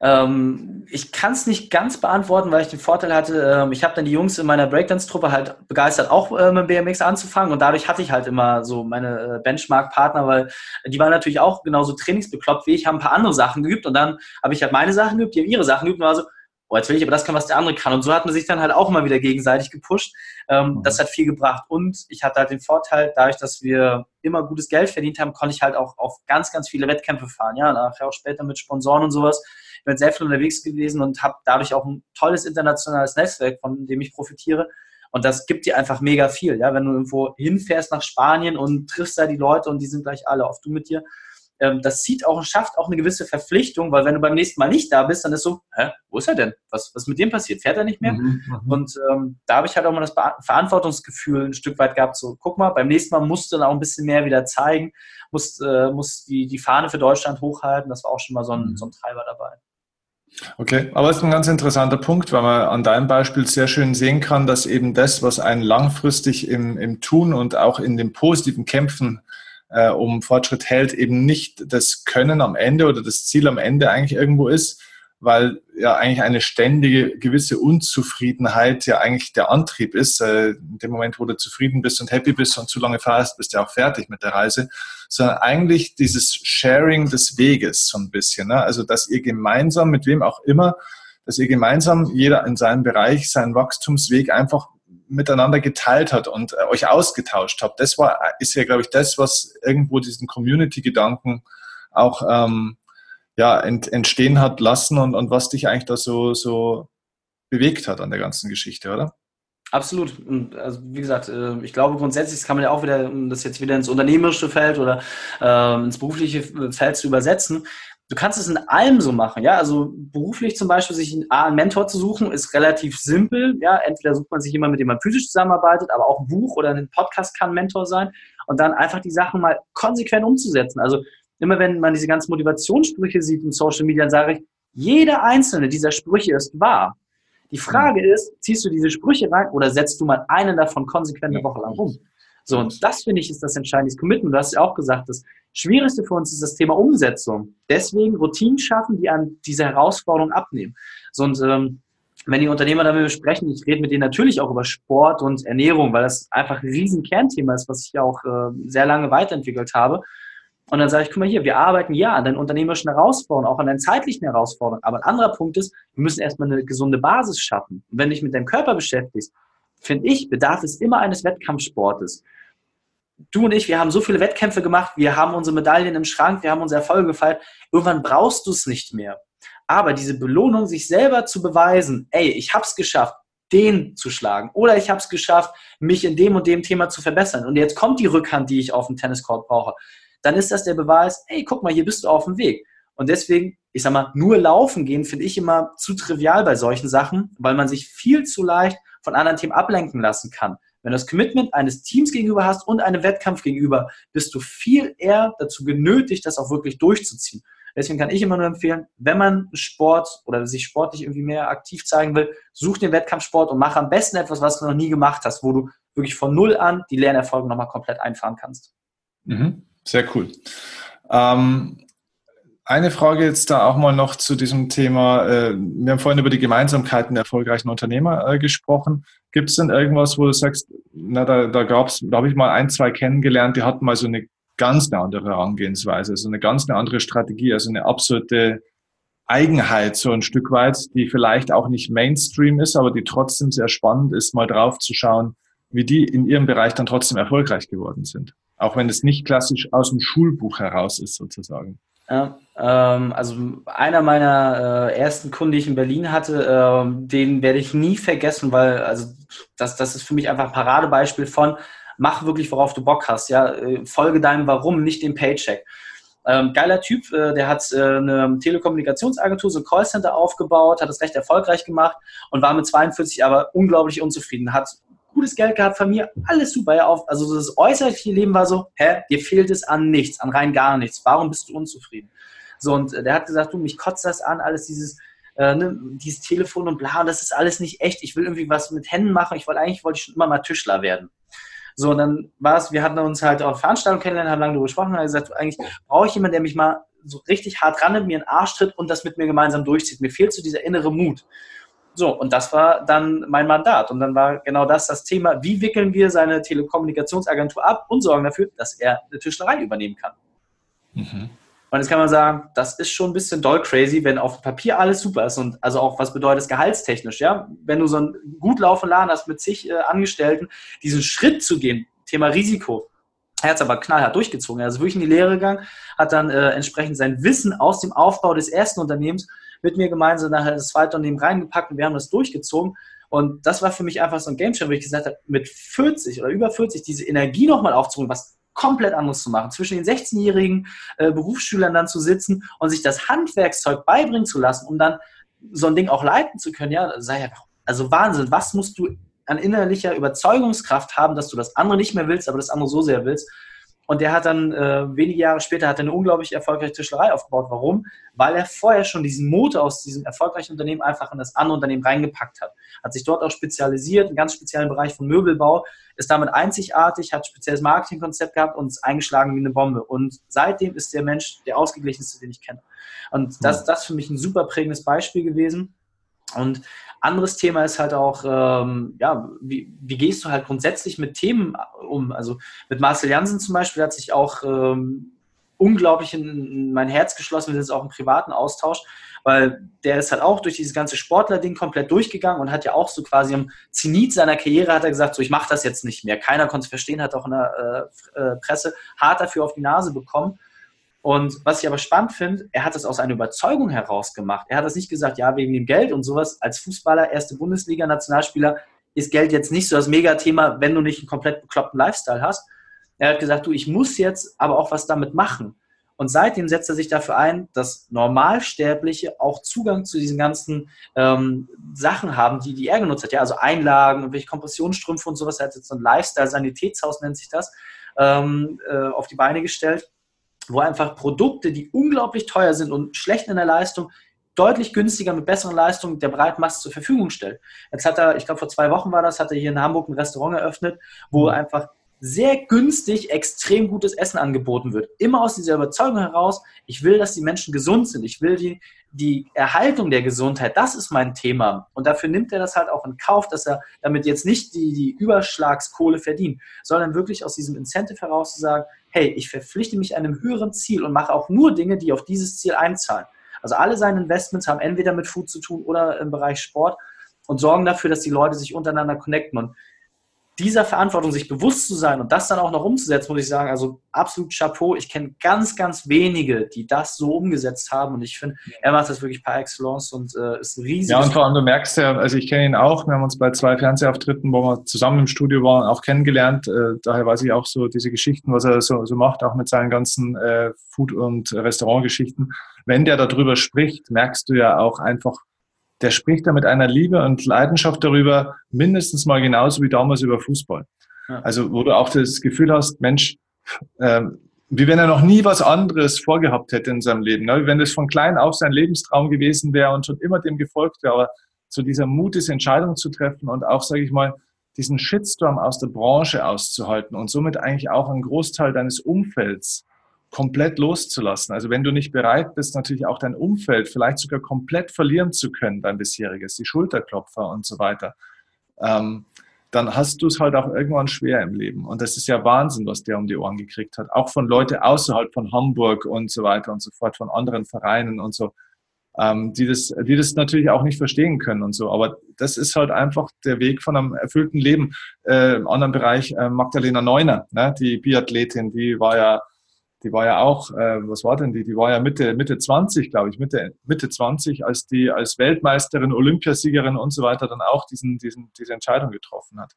Ähm, ich kann es nicht ganz beantworten, weil ich den Vorteil hatte, ähm, ich habe dann die Jungs in meiner Breakdance-Truppe halt begeistert, auch äh, mit BMX anzufangen. Und dadurch hatte ich halt immer so meine äh, Benchmark-Partner, weil die waren natürlich auch genauso trainingsbekloppt wie ich, haben ein paar andere Sachen geübt. Und dann habe ich halt meine Sachen geübt, die haben ihre Sachen geübt. Und war so, oh, jetzt will ich aber das können, was der andere kann. Und so hat man sich dann halt auch mal wieder gegenseitig gepusht. Ähm, mhm. Das hat viel gebracht. Und ich hatte halt den Vorteil, dadurch, dass wir immer gutes Geld verdient haben, konnte ich halt auch auf ganz, ganz viele Wettkämpfe fahren. Ja, nachher auch später mit Sponsoren und sowas. Ich bin sehr viel unterwegs gewesen und habe dadurch auch ein tolles internationales Netzwerk, von dem ich profitiere. Und das gibt dir einfach mega viel. Ja, wenn du irgendwo hinfährst nach Spanien und triffst da die Leute und die sind gleich alle auf du mit dir ähm, das zieht auch und schafft auch eine gewisse Verpflichtung, weil wenn du beim nächsten Mal nicht da bist, dann ist so, hä, wo ist er denn? Was, was mit dem passiert? Fährt er nicht mehr? Mhm, mhm. und ähm, da habe ich halt auch mal das Verantwortungsgefühl ein Stück weit gehabt, so, guck mal, beim nächsten Mal musst du dann auch ein bisschen mehr wieder zeigen, musst, äh, musst die, die Fahne für Deutschland hochhalten, das war auch schon mal so ein, mhm. so ein Treiber dabei. Okay, aber es ist ein ganz interessanter Punkt, weil man an deinem Beispiel sehr schön sehen kann, dass eben das, was einen langfristig im, im Tun und auch in den positiven Kämpfen äh, um Fortschritt hält, eben nicht das Können am Ende oder das Ziel am Ende eigentlich irgendwo ist, weil ja eigentlich eine ständige gewisse Unzufriedenheit ja eigentlich der Antrieb ist. Äh, in dem Moment, wo du zufrieden bist und happy bist und zu lange fährst, bist du auch fertig mit der Reise. Sondern eigentlich dieses Sharing des Weges so ein bisschen. Ne? Also, dass ihr gemeinsam, mit wem auch immer, dass ihr gemeinsam, jeder in seinem Bereich, seinen Wachstumsweg einfach miteinander geteilt hat und äh, euch ausgetauscht habt. Das war, ist ja, glaube ich, das, was irgendwo diesen Community-Gedanken auch ähm, ja, ent, entstehen hat lassen und, und was dich eigentlich da so, so bewegt hat an der ganzen Geschichte, oder? Absolut. Also wie gesagt, äh, ich glaube grundsätzlich kann man ja auch wieder, um das jetzt wieder ins unternehmerische Feld oder äh, ins berufliche Feld zu übersetzen, du kannst es in allem so machen, ja. Also beruflich zum Beispiel sich einen Mentor zu suchen, ist relativ simpel. Ja, entweder sucht man sich jemanden, mit dem man physisch zusammenarbeitet, aber auch ein Buch oder ein Podcast kann ein Mentor sein und dann einfach die Sachen mal konsequent umzusetzen. Also immer wenn man diese ganzen Motivationssprüche sieht in Social Media, dann sage ich, jeder einzelne dieser Sprüche ist wahr. Die Frage mhm. ist, ziehst du diese Sprüche rein oder setzt du mal einen davon konsequent eine Woche lang um? So, und das finde ich ist das entscheidende Commitment. Du hast ja auch gesagt, das Schwierigste für uns ist das Thema Umsetzung. Deswegen Routinen schaffen, die an diese Herausforderung abnehmen. Und ähm, wenn die Unternehmer damit sprechen, ich rede mit denen natürlich auch über Sport und Ernährung, weil das einfach ein riesen Kernthema ist, was ich auch äh, sehr lange weiterentwickelt habe. Und dann sage ich, guck mal hier, wir arbeiten ja an deinen unternehmerischen Herausforderungen, auch an deinen zeitlichen Herausforderungen. Aber ein anderer Punkt ist, wir müssen erstmal eine gesunde Basis schaffen. Und wenn du dich mit deinem Körper beschäftigst, finde ich, bedarf es immer eines Wettkampfsportes. Du und ich, wir haben so viele Wettkämpfe gemacht, wir haben unsere Medaillen im Schrank, wir haben unsere Erfolge gefeiert. Irgendwann brauchst du es nicht mehr. Aber diese Belohnung, sich selber zu beweisen, ey, ich habe es geschafft, den zu schlagen. Oder ich habe es geschafft, mich in dem und dem Thema zu verbessern. Und jetzt kommt die Rückhand, die ich auf dem Tenniscourt brauche. dann ist das der Beweis, hey, guck mal, hier bist du auf dem Weg. Und deswegen, ich sag mal, nur laufen gehen finde ich immer zu trivial bei solchen Sachen, weil man sich viel zu leicht von anderen Themen ablenken lassen kann. Wenn du das Commitment eines Teams gegenüber hast und einem Wettkampf gegenüber, bist du viel eher dazu genötigt, das auch wirklich durchzuziehen. Deswegen kann ich immer nur empfehlen, wenn man Sport oder sich sportlich irgendwie mehr aktiv zeigen will, such den Wettkampfsport und mach am besten etwas, was du noch nie gemacht hast, wo du wirklich von Null an die Lernerfolge nochmal komplett einfahren kannst. Mhm. Sehr cool. Ähm, eine Frage jetzt da auch mal noch zu diesem Thema. Äh, wir haben vorhin über die Gemeinsamkeiten der erfolgreichen Unternehmer äh, gesprochen. Gibt es denn irgendwas, wo du sagst, na, da, da gab es, da habe ich mal ein, zwei kennengelernt, die hatten mal so eine ganz eine andere Herangehensweise, so eine ganz eine andere Strategie, also eine absolute Eigenheit, so ein Stück weit, die vielleicht auch nicht Mainstream ist, aber die trotzdem sehr spannend ist, mal drauf zu schauen, wie die in ihrem Bereich dann trotzdem erfolgreich geworden sind. Auch wenn es nicht klassisch aus dem Schulbuch heraus ist, sozusagen. Ähm, also einer meiner äh, ersten Kunden, die ich in Berlin hatte, äh, den werde ich nie vergessen, weil also das, das ist für mich einfach ein Paradebeispiel von mach wirklich, worauf du Bock hast. Ja, äh, folge deinem Warum, nicht dem Paycheck. Ähm, geiler Typ, äh, der hat äh, eine Telekommunikationsagentur, so ein Callcenter aufgebaut, hat es recht erfolgreich gemacht und war mit 42 aber unglaublich unzufrieden. Hat gutes Geld gehabt, Familie, alles super. Auf, also das äußerliche Leben war so, hä, dir fehlt es an nichts, an rein gar nichts. Warum bist du unzufrieden? So, und äh, der hat gesagt, du, mich kotzt das an, alles dieses, äh, ne, dieses Telefon und bla, das ist alles nicht echt. Ich will irgendwie was mit Händen machen. Ich wollte eigentlich, wollte ich schon immer mal Tischler werden. So, und dann war es, wir hatten uns halt auf Veranstaltungen kennengelernt, haben lange darüber gesprochen, haben gesagt, eigentlich brauche ich jemanden, der mich mal so richtig hart ran nimmt, mir einen Arsch tritt und das mit mir gemeinsam durchzieht. Mir fehlt so dieser innere Mut. So, und das war dann mein Mandat. Und dann war genau das das Thema, wie wickeln wir seine Telekommunikationsagentur ab und sorgen dafür, dass er eine Tischlerei übernehmen kann. Mhm. Und jetzt kann man sagen, das ist schon ein bisschen doll crazy, wenn auf Papier alles super ist. Und also auch, was bedeutet es gehaltstechnisch, ja? Wenn du so einen gut laufenden Laden hast mit zig äh, Angestellten, diesen Schritt zu gehen, Thema Risiko, er hat es aber knallhart durchgezogen. Er ist wirklich in die Lehre gegangen, hat dann äh, entsprechend sein Wissen aus dem Aufbau des ersten Unternehmens mit mir gemeinsam nachher das zweite Unternehmen reingepackt und wir haben das durchgezogen. Und das war für mich einfach so ein Gamechanger, wo ich gesagt habe, mit 40 oder über 40 diese Energie nochmal aufzubringen, was komplett anderes zu machen, zwischen den 16-jährigen äh, Berufsschülern dann zu sitzen und sich das Handwerkszeug beibringen zu lassen, um dann so ein Ding auch leiten zu können, ja, sei ja, also Wahnsinn, was musst du an innerlicher Überzeugungskraft haben, dass du das andere nicht mehr willst, aber das andere so sehr willst, und der hat dann äh, wenige Jahre später hat eine unglaublich erfolgreiche Tischlerei aufgebaut. Warum? Weil er vorher schon diesen Motor aus diesem erfolgreichen Unternehmen einfach in das andere Unternehmen reingepackt hat. Hat sich dort auch spezialisiert, einen ganz speziellen Bereich von Möbelbau, ist damit einzigartig, hat ein spezielles Marketingkonzept gehabt und ist eingeschlagen wie eine Bombe. Und seitdem ist der Mensch der ausgeglichenste, den ich kenne. Und das, das ist für mich ein super prägendes Beispiel gewesen. Und anderes Thema ist halt auch, ähm, ja, wie, wie, gehst du halt grundsätzlich mit Themen um? Also mit Marcel Jansen zum Beispiel hat sich auch ähm, unglaublich in mein Herz geschlossen. Wir sind jetzt auch im privaten Austausch, weil der ist halt auch durch dieses ganze Sportler-Ding komplett durchgegangen und hat ja auch so quasi am Zenit seiner Karriere hat er gesagt, so ich mache das jetzt nicht mehr. Keiner konnte es verstehen, hat auch in der äh, äh Presse hart dafür auf die Nase bekommen. Und was ich aber spannend finde, er hat das aus einer Überzeugung heraus gemacht. Er hat das nicht gesagt, ja, wegen dem Geld und sowas. Als Fußballer, erste Bundesliga, Nationalspieler ist Geld jetzt nicht so das Megathema, wenn du nicht einen komplett bekloppten Lifestyle hast. Er hat gesagt, du, ich muss jetzt aber auch was damit machen. Und seitdem setzt er sich dafür ein, dass Normalsterbliche auch Zugang zu diesen ganzen ähm, Sachen haben, die, die er genutzt hat. Ja, also Einlagen, irgendwelche Kompressionsstrümpfe und sowas. Er hat jetzt so ein Lifestyle-Sanitätshaus, nennt sich das, ähm, äh, auf die Beine gestellt wo einfach Produkte, die unglaublich teuer sind und schlecht in der Leistung, deutlich günstiger mit besseren Leistungen der Breitmasse zur Verfügung stellt. Jetzt hat er, ich glaube vor zwei Wochen war das, hat er hier in Hamburg ein Restaurant eröffnet, wo mhm. einfach sehr günstig extrem gutes Essen angeboten wird. Immer aus dieser Überzeugung heraus, ich will, dass die Menschen gesund sind. Ich will die, die Erhaltung der Gesundheit. Das ist mein Thema. Und dafür nimmt er das halt auch in Kauf, dass er damit jetzt nicht die, die Überschlagskohle verdient, sondern wirklich aus diesem Incentive heraus zu sagen, hey, ich verpflichte mich einem höheren Ziel und mache auch nur Dinge, die auf dieses Ziel einzahlen. Also alle seine Investments haben entweder mit Food zu tun oder im Bereich Sport und sorgen dafür, dass die Leute sich untereinander connecten. Und dieser Verantwortung sich bewusst zu sein und das dann auch noch umzusetzen, muss ich sagen, also absolut Chapeau. Ich kenne ganz, ganz wenige, die das so umgesetzt haben und ich finde, er macht das wirklich par excellence und äh, ist ein riesiges... Ja, und vor allem, du merkst ja, also ich kenne ihn auch, wir haben uns bei zwei Fernsehauftritten, wo wir zusammen im Studio waren, auch kennengelernt. Äh, daher weiß ich auch so diese Geschichten, was er so, so macht, auch mit seinen ganzen äh, Food- und Restaurantgeschichten. Wenn der darüber spricht, merkst du ja auch einfach, der spricht da mit einer Liebe und Leidenschaft darüber, mindestens mal genauso wie damals über Fußball. Ja. Also, wo du auch das Gefühl hast, Mensch, äh, wie wenn er noch nie was anderes vorgehabt hätte in seinem Leben. Ne? Wenn das von klein auf sein Lebenstraum gewesen wäre und schon immer dem gefolgt wäre. Aber so dieser Mut, diese Entscheidung zu treffen und auch, sage ich mal, diesen Shitstorm aus der Branche auszuhalten und somit eigentlich auch einen Großteil deines Umfelds komplett loszulassen. Also wenn du nicht bereit bist, natürlich auch dein Umfeld vielleicht sogar komplett verlieren zu können, dein bisheriges, die Schulterklopfer und so weiter, ähm, dann hast du es halt auch irgendwann schwer im Leben. Und das ist ja Wahnsinn, was der um die Ohren gekriegt hat. Auch von Leuten außerhalb von Hamburg und so weiter und so fort, von anderen Vereinen und so, ähm, die, das, die das natürlich auch nicht verstehen können und so. Aber das ist halt einfach der Weg von einem erfüllten Leben. Äh, Im anderen Bereich äh, Magdalena Neuner, ne, die Biathletin, die war ja die war ja auch, äh, was war denn die? Die war ja Mitte, Mitte 20, glaube ich, Mitte, Mitte 20, als die als Weltmeisterin, Olympiasiegerin und so weiter dann auch diesen, diesen, diese Entscheidung getroffen hat.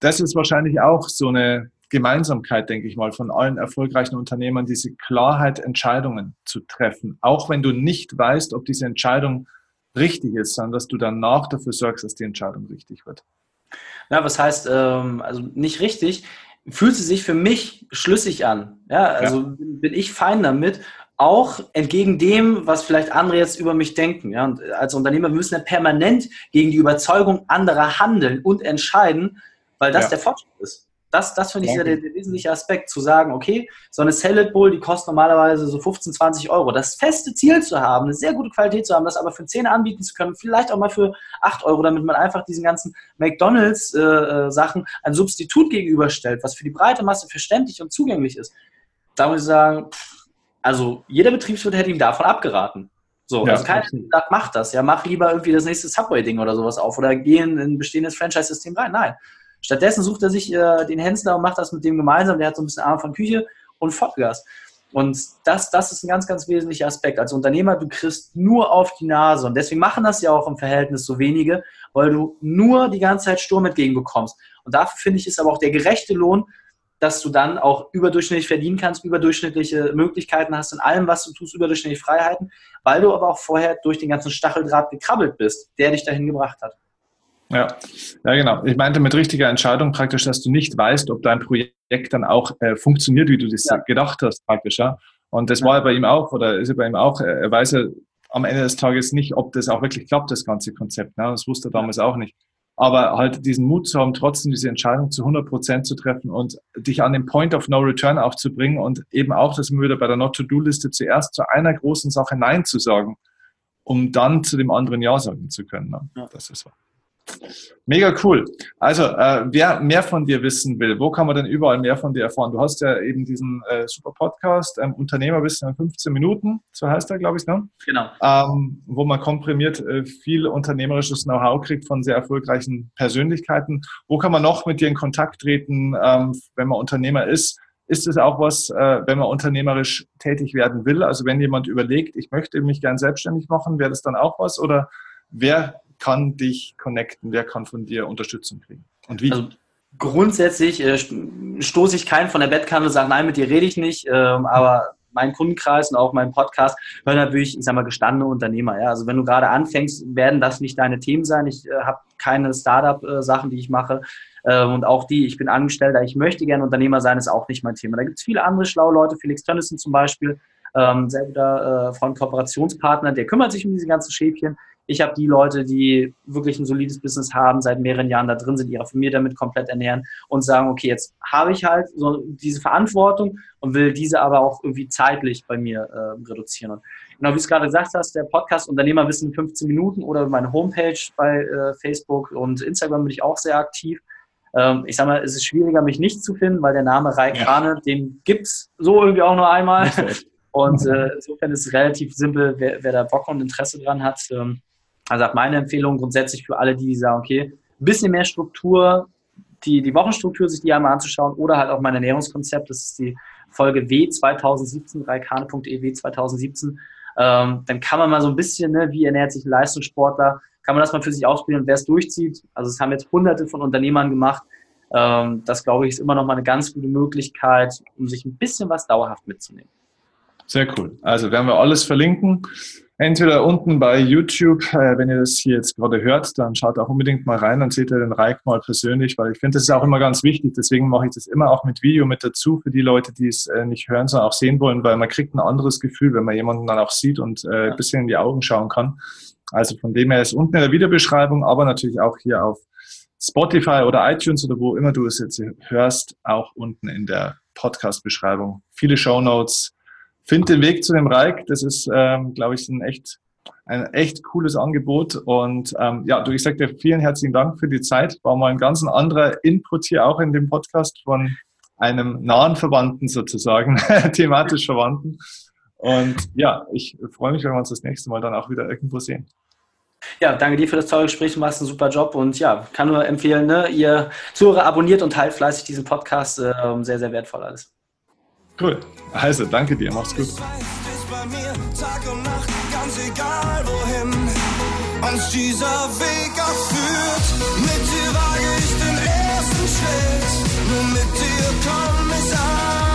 Das ist wahrscheinlich auch so eine Gemeinsamkeit, denke ich mal, von allen erfolgreichen Unternehmern, diese Klarheit, Entscheidungen zu treffen. Auch wenn du nicht weißt, ob diese Entscheidung richtig ist, sondern dass du danach dafür sorgst, dass die Entscheidung richtig wird. Ja, was heißt, ähm, also nicht richtig fühlt sie sich für mich schlüssig an. Ja, also ja. bin ich fein damit, auch entgegen dem, was vielleicht andere jetzt über mich denken. Ja, und als Unternehmer müssen wir permanent gegen die Überzeugung anderer handeln und entscheiden, weil das ja. der Fortschritt ist. Das, das finde ich ja der, der, wesentliche Aspekt, zu sagen, okay, so eine Salad Bowl, die kostet normalerweise so 15, 20 Euro. Das feste Ziel zu haben, eine sehr gute Qualität zu haben, das aber für 10 anbieten zu können, vielleicht auch mal für 8 Euro, damit man einfach diesen ganzen McDonalds-Sachen äh, äh ein Substitut gegenüberstellt, was für die breite Masse verständlich und zugänglich ist. Da muss ich sagen, also jeder Betriebswirt hätte ihm davon abgeraten. So, ja, also keiner sagt, mach das, ja, mach lieber irgendwie das nächste Subway-Ding oder sowas auf oder geh in ein bestehendes Franchise-System rein. Nein, Stattdessen sucht er sich äh, den Hensler und macht das mit dem gemeinsam. Der hat so ein bisschen Arm von Küche und Vollgas. Und das, das ist ein ganz, ganz wesentlicher Aspekt. Als Unternehmer, du kriegst nur auf die Nase. Und deswegen machen das ja auch im Verhältnis so wenige, weil du nur die ganze Zeit Sturm entgegenbekommst. Und dafür finde ich, ist aber auch der gerechte Lohn, dass du dann auch überdurchschnittlich verdienen kannst, überdurchschnittliche Möglichkeiten hast in allem, was du tust, überdurchschnittliche Freiheiten, weil du aber auch vorher durch den ganzen Stacheldraht gekrabbelt bist, der dich dahin gebracht hat. Ja, ja, genau. Ich meinte mit richtiger Entscheidung praktisch, dass du nicht weißt, ob dein Projekt dann auch äh, funktioniert, wie du das ja. gedacht hast, praktisch. Ja? Und das ja. war ja bei ihm auch, oder ist ja bei ihm auch, er weiß ja am Ende des Tages nicht, ob das auch wirklich klappt, das ganze Konzept. Ne? Das wusste er damals auch nicht. Aber halt diesen Mut zu haben, trotzdem diese Entscheidung zu 100 Prozent zu treffen und dich an den Point of No Return auch zu bringen und eben auch, dass wir wieder bei der Not-to-Do-Liste zuerst zu einer großen Sache Nein zu sagen, um dann zu dem anderen Ja sagen zu können. Ne? Ja. Das ist wahr. Mega cool. Also, äh, wer mehr von dir wissen will, wo kann man denn überall mehr von dir erfahren? Du hast ja eben diesen äh, super Podcast, ähm, Unternehmerwissen in 15 Minuten, so heißt er, glaube ich, ne? Genau. Ähm, wo man komprimiert äh, viel unternehmerisches Know-how kriegt von sehr erfolgreichen Persönlichkeiten. Wo kann man noch mit dir in Kontakt treten, ähm, wenn man Unternehmer ist? Ist es auch was, äh, wenn man unternehmerisch tätig werden will? Also wenn jemand überlegt, ich möchte mich gern selbstständig machen, wäre das dann auch was? Oder wer kann dich connecten? Wer kann von dir Unterstützung kriegen? Und wie? Also grundsätzlich äh, stoße ich keinen von der Bettkante und sage, nein, mit dir rede ich nicht, ähm, aber mein Kundenkreis und auch mein Podcast hören natürlich, ich sag mal, gestandene Unternehmer. Ja? Also wenn du gerade anfängst, werden das nicht deine Themen sein. Ich äh, habe keine Startup-Sachen, die ich mache. Ähm, und auch die, ich bin Angestellter, ich möchte gerne Unternehmer sein, ist auch nicht mein Thema. Da gibt es viele andere schlaue Leute, Felix Tönnissen zum Beispiel, ähm, sehr guter äh, Freund, Kooperationspartner, der kümmert sich um diese ganzen Schäfchen. Ich habe die Leute, die wirklich ein solides Business haben, seit mehreren Jahren da drin sind, ihre Familie damit komplett ernähren und sagen, okay, jetzt habe ich halt so diese Verantwortung und will diese aber auch irgendwie zeitlich bei mir äh, reduzieren. Und genau wie du es gerade gesagt hast, der Podcast Unternehmerwissen 15 Minuten oder meine Homepage bei äh, Facebook und Instagram bin ich auch sehr aktiv. Ähm, ich sage mal, es ist schwieriger, mich nicht zu finden, weil der Name Rai Krane, ja. den gibt es so irgendwie auch nur einmal. Und äh, insofern ist es relativ simpel, wer, wer da Bock und Interesse dran hat. Ähm, also meine Empfehlung grundsätzlich für alle, die sagen, okay, ein bisschen mehr Struktur, die, die Wochenstruktur sich die einmal anzuschauen oder halt auch mein Ernährungskonzept. Das ist die Folge W 2017, reikane.de W 2017. Ähm, dann kann man mal so ein bisschen, ne, wie ernährt sich ein Leistungssportler, kann man das mal für sich ausprobieren und wer es durchzieht. Also es haben jetzt hunderte von Unternehmern gemacht. Ähm, das, glaube ich, ist immer noch mal eine ganz gute Möglichkeit, um sich ein bisschen was dauerhaft mitzunehmen. Sehr cool. Also werden wir alles verlinken. Entweder unten bei YouTube, äh, wenn ihr das hier jetzt gerade hört, dann schaut auch unbedingt mal rein, dann seht ihr den Reik mal persönlich, weil ich finde, das ist auch immer ganz wichtig. Deswegen mache ich das immer auch mit Video mit dazu für die Leute, die es äh, nicht hören, sondern auch sehen wollen, weil man kriegt ein anderes Gefühl, wenn man jemanden dann auch sieht und äh, ein bisschen in die Augen schauen kann. Also von dem her ist unten in der Videobeschreibung, aber natürlich auch hier auf Spotify oder iTunes oder wo immer du es jetzt hörst, auch unten in der Podcast-Beschreibung. Viele Show Notes, Find den Weg zu dem Reik. Das ist, ähm, glaube ich, ein echt, ein echt cooles Angebot. Und ähm, ja, du, ich sage dir vielen herzlichen Dank für die Zeit. War mal ein ganz anderer Input hier auch in dem Podcast von einem nahen Verwandten sozusagen, [laughs] thematisch Verwandten. Und ja, ich freue mich, wenn wir uns das nächste Mal dann auch wieder irgendwo sehen. Ja, danke dir für das tolle Gespräch. Du machst einen super Job und ja, kann nur empfehlen, ne? ihr Zuhörer abonniert und teilt fleißig diesen Podcast. Äh, sehr, sehr wertvoll alles. Cool. Also, danke dir. Mach's gut. Uns dieser Weg erführt. Mit dir wage ich den ersten Schritt. Nur mit dir komm ich an.